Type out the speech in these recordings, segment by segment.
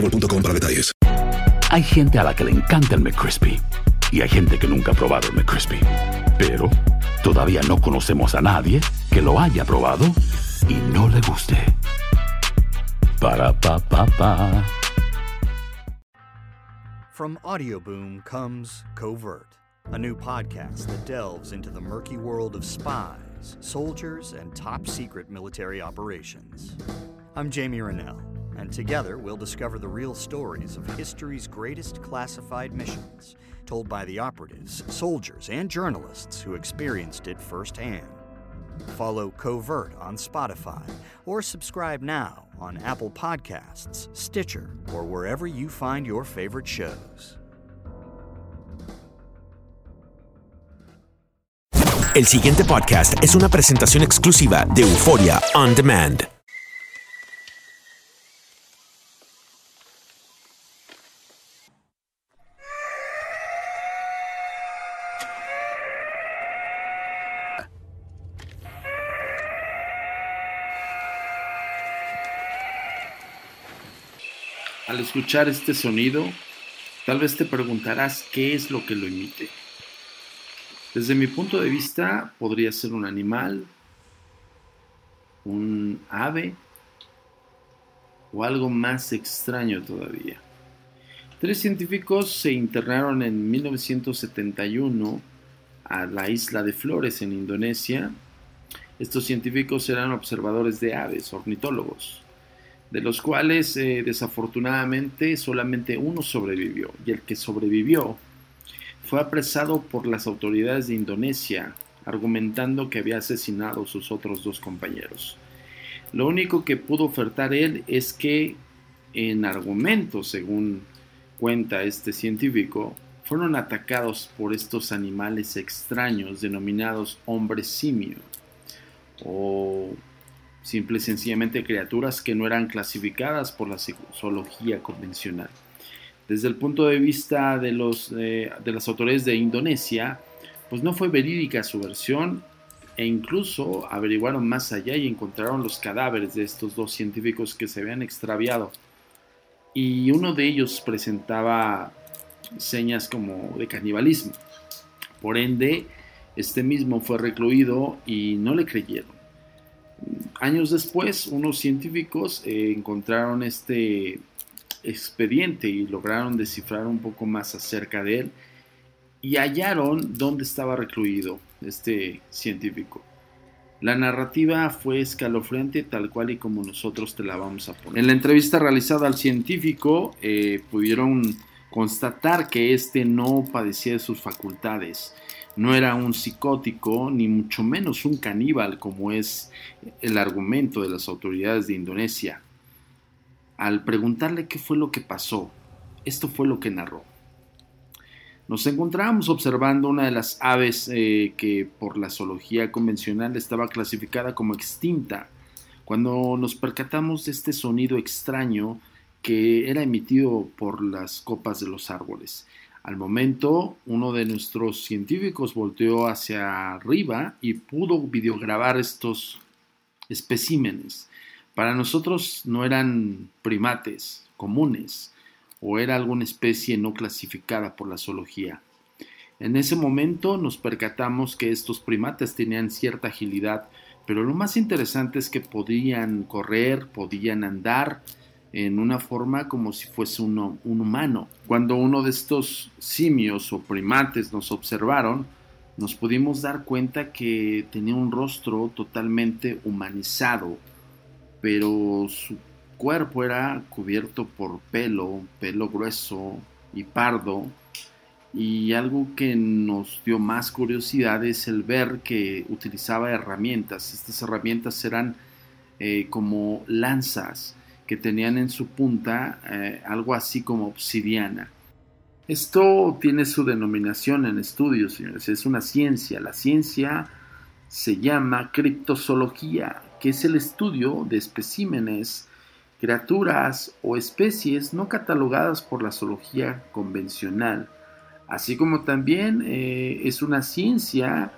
boostmobile.com para detalles. Hay gente a la que le encanta el McCrispy y hay gente que nunca ha probado el McCrispy. Pero todavía no conocemos a nadie que lo haya probado y no le guste. Para pa pa pa. From Audioboom comes Covert, a new podcast that delves into the murky world of spies, soldiers, and top secret military operations. I'm Jamie Rennell, and together we'll discover the real stories of history's greatest classified missions, told by the operatives, soldiers, and journalists who experienced it firsthand. Follow Covert on Spotify or subscribe now on Apple Podcasts, Stitcher, or wherever you find your favorite shows. El siguiente podcast es una presentación exclusiva de Euforia On Demand. Escuchar este sonido, tal vez te preguntarás qué es lo que lo emite. Desde mi punto de vista, podría ser un animal, un ave o algo más extraño todavía. Tres científicos se internaron en 1971 a la isla de Flores en Indonesia. Estos científicos eran observadores de aves, ornitólogos de los cuales eh, desafortunadamente solamente uno sobrevivió y el que sobrevivió fue apresado por las autoridades de Indonesia argumentando que había asesinado a sus otros dos compañeros. Lo único que pudo ofertar él es que en argumento, según cuenta este científico, fueron atacados por estos animales extraños denominados hombres simio o simple y sencillamente criaturas que no eran clasificadas por la zoología convencional. Desde el punto de vista de, los, eh, de las autoridades de Indonesia, pues no fue verídica su versión e incluso averiguaron más allá y encontraron los cadáveres de estos dos científicos que se habían extraviado. Y uno de ellos presentaba señas como de canibalismo. Por ende, este mismo fue recluido y no le creyeron años después, unos científicos eh, encontraron este expediente y lograron descifrar un poco más acerca de él y hallaron dónde estaba recluido este científico. La narrativa fue escalofriante tal cual y como nosotros te la vamos a poner. En la entrevista realizada al científico eh, pudieron constatar que éste no padecía de sus facultades no era un psicótico, ni mucho menos un caníbal, como es el argumento de las autoridades de Indonesia. Al preguntarle qué fue lo que pasó, esto fue lo que narró. Nos encontrábamos observando una de las aves eh, que por la zoología convencional estaba clasificada como extinta, cuando nos percatamos de este sonido extraño que era emitido por las copas de los árboles. Al momento, uno de nuestros científicos volteó hacia arriba y pudo videograbar estos especímenes. Para nosotros no eran primates comunes o era alguna especie no clasificada por la zoología. En ese momento nos percatamos que estos primates tenían cierta agilidad, pero lo más interesante es que podían correr, podían andar, en una forma como si fuese un humano. Cuando uno de estos simios o primates nos observaron, nos pudimos dar cuenta que tenía un rostro totalmente humanizado, pero su cuerpo era cubierto por pelo, pelo grueso y pardo, y algo que nos dio más curiosidad es el ver que utilizaba herramientas. Estas herramientas eran eh, como lanzas que tenían en su punta eh, algo así como obsidiana. Esto tiene su denominación en estudios, señores. Es una ciencia. La ciencia se llama criptozoología, que es el estudio de especímenes, criaturas o especies no catalogadas por la zoología convencional así como también eh, es una ciencia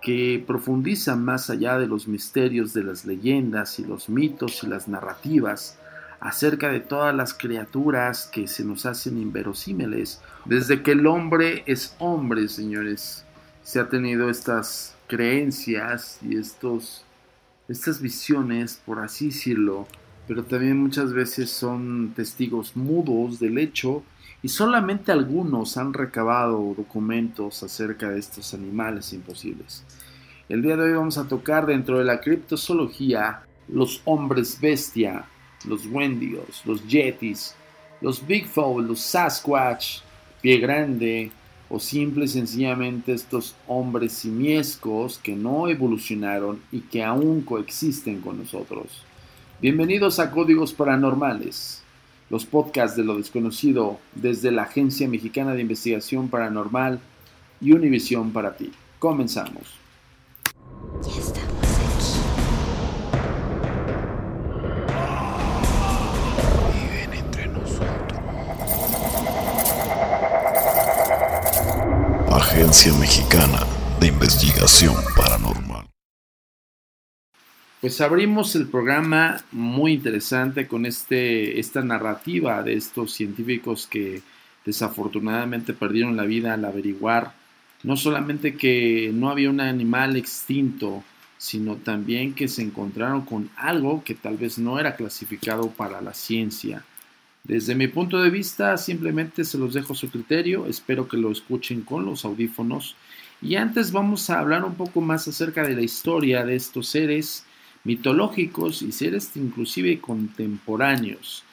que profundiza más allá de los misterios de las leyendas y los mitos y las narrativas acerca de todas las criaturas que se nos hacen inverosímiles. Desde que el hombre es hombre, señores, se ha tenido estas creencias y estos, estas visiones, por así decirlo, pero también muchas veces son testigos mudos del hecho y solamente algunos han recabado documentos acerca de estos animales imposibles. El día de hoy vamos a tocar dentro de la criptozoología los hombres bestia, los wendigos, los yetis, los bigfoot, los sasquatch, pie grande o simple y sencillamente estos hombres simiescos que no evolucionaron y que aún coexisten con nosotros. Bienvenidos a Códigos Paranormales los podcasts de lo desconocido desde la Agencia Mexicana de Investigación Paranormal y Univisión para ti. Comenzamos. Agencia Mexicana de Investigación Paranormal. Pues abrimos el programa muy interesante con este, esta narrativa de estos científicos que desafortunadamente perdieron la vida al averiguar no solamente que no había un animal extinto, sino también que se encontraron con algo que tal vez no era clasificado para la ciencia. Desde mi punto de vista, simplemente se los dejo a su criterio, espero que lo escuchen con los audífonos. Y antes vamos a hablar un poco más acerca de la historia de estos seres mitológicos y seres inclusive contemporáneos.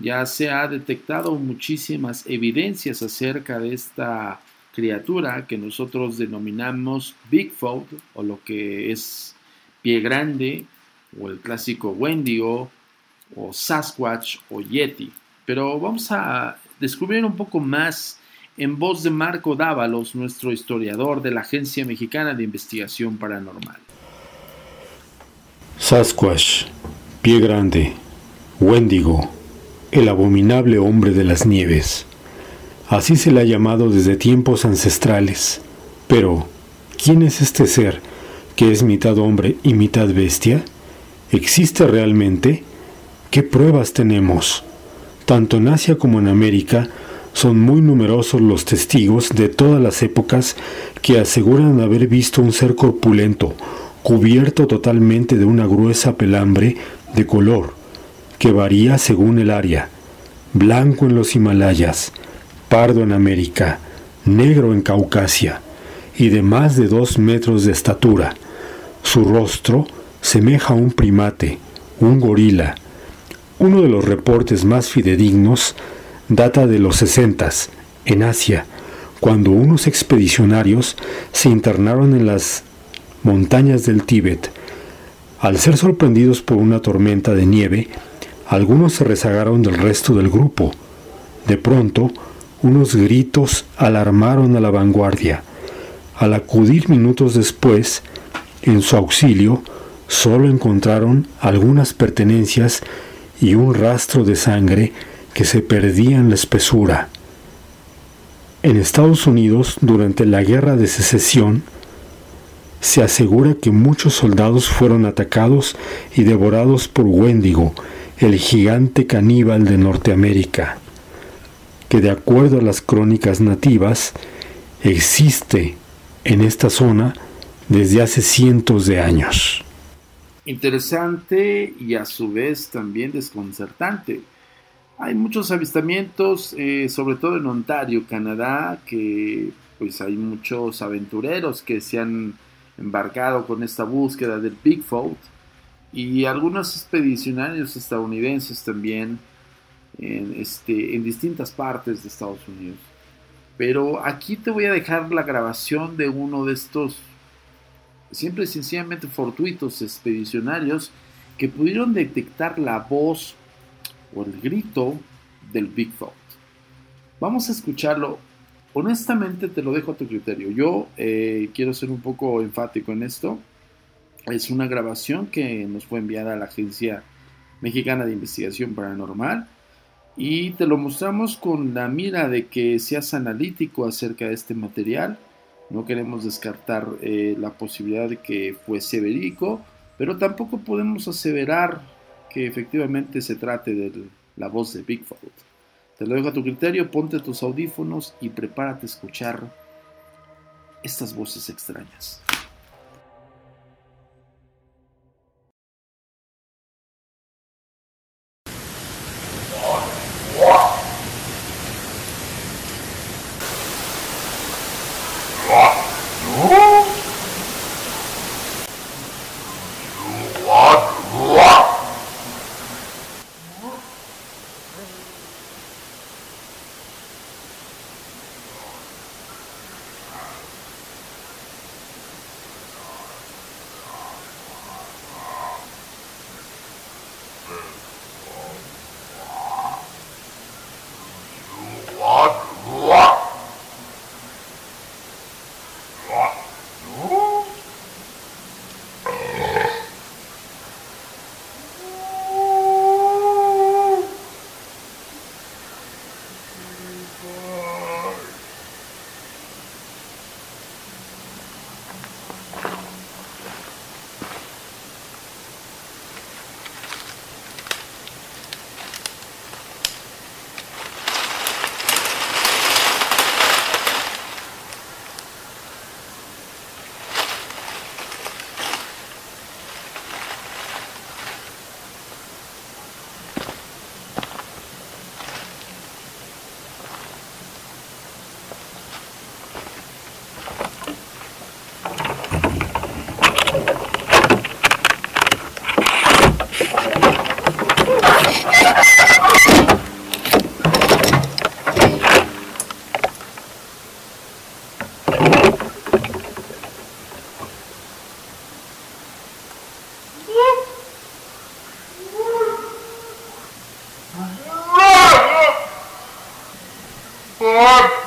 Ya se ha detectado muchísimas evidencias acerca de esta criatura que nosotros denominamos Bigfoot o lo que es pie grande o el clásico Wendigo o Sasquatch o Yeti. Pero vamos a descubrir un poco más en voz de Marco Dávalos, nuestro historiador de la Agencia Mexicana de Investigación Paranormal. Sasquatch, Pie Grande, Wendigo, el abominable hombre de las nieves. Así se le ha llamado desde tiempos ancestrales. Pero, ¿quién es este ser que es mitad hombre y mitad bestia? ¿Existe realmente? ¿Qué pruebas tenemos? Tanto en Asia como en América son muy numerosos los testigos de todas las épocas que aseguran haber visto un ser corpulento, cubierto totalmente de una gruesa pelambre de color que varía según el área, blanco en los Himalayas, pardo en América, negro en Caucasia y de más de dos metros de estatura. Su rostro semeja a un primate, un gorila. Uno de los reportes más fidedignos data de los sesentas, en Asia, cuando unos expedicionarios se internaron en las montañas del Tíbet. Al ser sorprendidos por una tormenta de nieve, algunos se rezagaron del resto del grupo. De pronto, unos gritos alarmaron a la vanguardia. Al acudir minutos después, en su auxilio, solo encontraron algunas pertenencias y un rastro de sangre que se perdía en la espesura. En Estados Unidos, durante la Guerra de Secesión, se asegura que muchos soldados fueron atacados y devorados por Wendigo, el gigante caníbal de Norteamérica, que de acuerdo a las crónicas nativas existe en esta zona desde hace cientos de años. Interesante y a su vez también desconcertante, Hay muchos avistamientos, eh, sobre todo en Ontario, Canadá, que pues hay muchos aventureros que se han embarcado con esta búsqueda del Bigfoot y algunos expedicionarios estadounidenses también en, este, en distintas partes de Estados Unidos. Pero aquí te voy a dejar la grabación de uno de estos siempre sencillamente fortuitos expedicionarios que pudieron detectar la voz o el grito del Bigfoot. Vamos a escucharlo. Honestamente te lo dejo a tu criterio. Yo eh, quiero ser un poco enfático en esto. Es una grabación que nos fue enviada a la Agencia Mexicana de Investigación Paranormal y te lo mostramos con la mira de que seas analítico acerca de este material. No queremos descartar eh, la posibilidad de que fuese verídico, pero tampoco podemos aseverar que efectivamente se trate de la voz de Bigfoot. Te lo dejo a tu criterio, ponte tus audífonos y prepárate a escuchar estas voces extrañas. Four.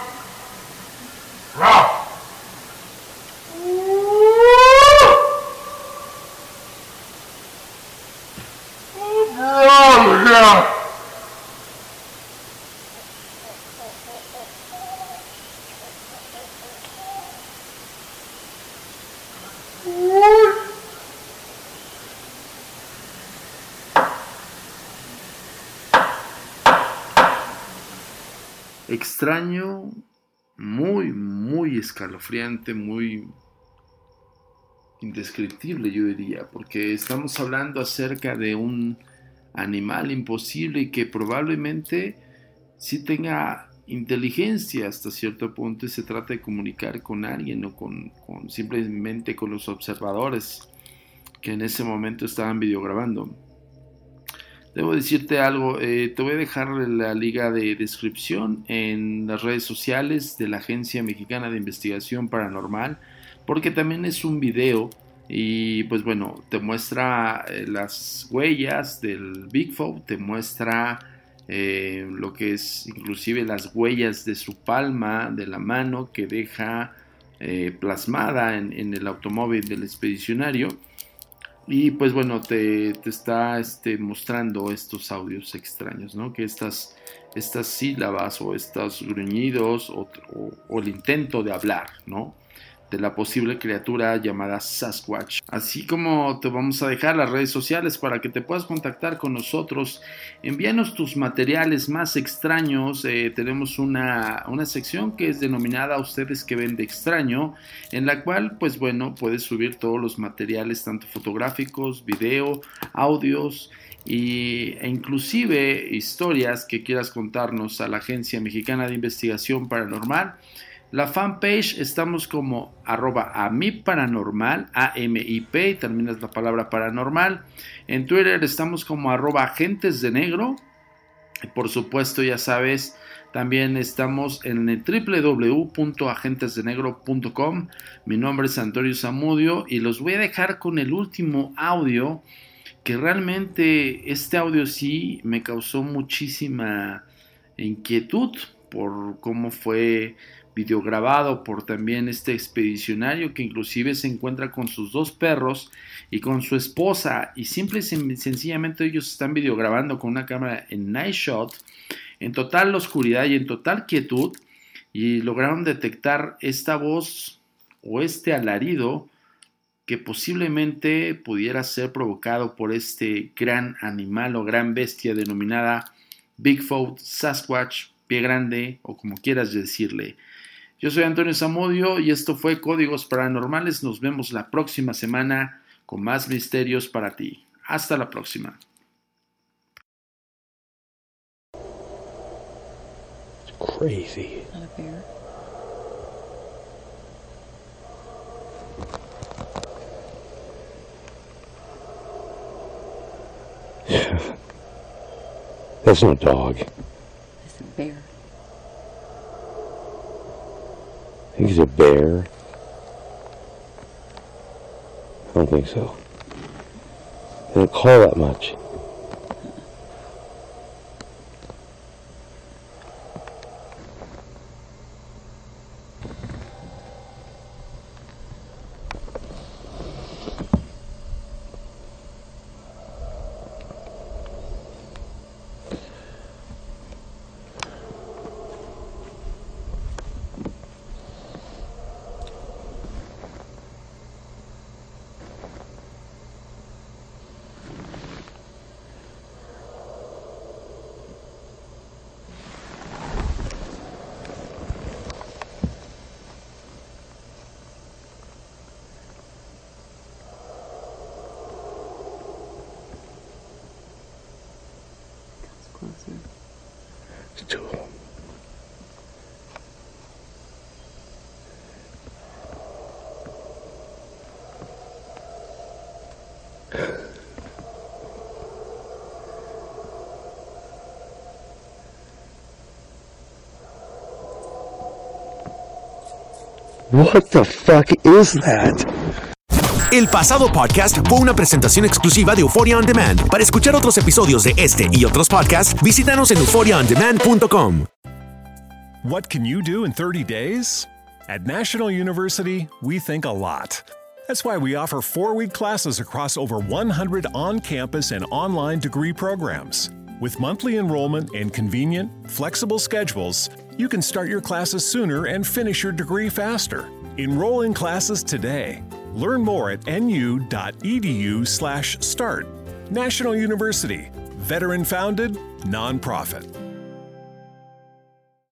Extraño, muy, muy escalofriante, muy indescriptible, yo diría, porque estamos hablando acerca de un animal imposible y que probablemente sí tenga inteligencia hasta cierto punto y se trata de comunicar con alguien o con, con simplemente con los observadores que en ese momento estaban videograbando. Debo decirte algo, eh, te voy a dejar la liga de descripción en las redes sociales de la Agencia Mexicana de Investigación Paranormal, porque también es un video y pues bueno, te muestra eh, las huellas del Bigfoot, te muestra eh, lo que es inclusive las huellas de su palma, de la mano que deja plasmada en el automóvil del expedicionario y pues bueno, te, está este, mostrando estos audios extraños, ¿no? Que estas, estas sílabas o estos gruñidos o, el intento de hablar, ¿no? De la posible criatura llamada Sasquatch. Así como te vamos a dejar las redes sociales para que te puedas contactar con nosotros, envíanos tus materiales más extraños. Eh, tenemos una, una sección que es denominada a ustedes que ven de extraño, en la cual, pues bueno, puedes subir todos los materiales, tanto fotográficos, video, audios y, e inclusive historias que quieras contarnos a la Agencia Mexicana de Investigación Paranormal. La fanpage estamos como arroba amiparanormal, A-M-I-P, y terminas la palabra paranormal. En Twitter estamos como arroba agentes de negro. Por supuesto, ya sabes, también estamos en www.agentesdenegro.com. Mi nombre es Antonio Zamudio y los voy a dejar con el último audio que realmente este audio sí me causó muchísima inquietud por cómo fue videograbado por también este expedicionario que inclusive se encuentra con sus dos perros y con su esposa y simple y sencillamente ellos están videograbando con una cámara en night shot en total oscuridad y en total quietud y lograron detectar esta voz o este alarido que posiblemente pudiera ser provocado por este gran animal o gran bestia denominada Bigfoot, Sasquatch, pie grande o como quieras decirle. Yo soy Antonio Zamudio y esto fue Códigos Paranormales. Nos vemos la próxima semana con más misterios para ti. Hasta la próxima. crazy. That's not a dog. It's a bear. I think he's a bear. I don't think so. They don't call that much. What the fuck is that? El pasado podcast fue una presentación exclusiva de Euphoria On Demand. Para escuchar otros episodios de este y otros podcasts, visítanos en euphoriaondemand.com. What can you do in 30 days? At National University, we think a lot. That's why we offer four week classes across over 100 on campus and online degree programs. With monthly enrollment and convenient, flexible schedules, you can start your classes sooner and finish your degree faster. Enroll in classes today. Learn more at nu.edu/start. National University, veteran founded, nonprofit.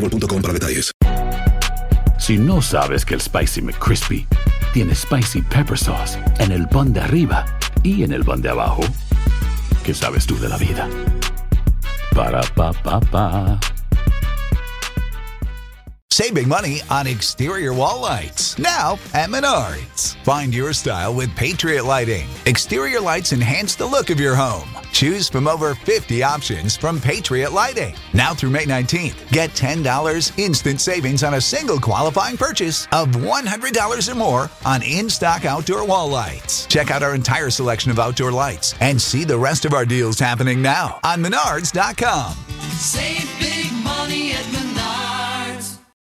boostmobile.com para detalles. Si no sabes que el Spicy McCrispy tiene Spicy Pepper Sauce en el pan de arriba y en el pan de abajo, ¿qué sabes tú de la vida? Para, pa, pa, pa. Save big money on exterior wall lights. Now at Menards. Find your style with Patriot Lighting. Exterior lights enhance the look of your home. Choose from over 50 options from Patriot Lighting. Now through May 19th, get $10 instant savings on a single qualifying purchase of $100 or more on in stock outdoor wall lights. Check out our entire selection of outdoor lights and see the rest of our deals happening now on Menards.com. Save big money at Menards.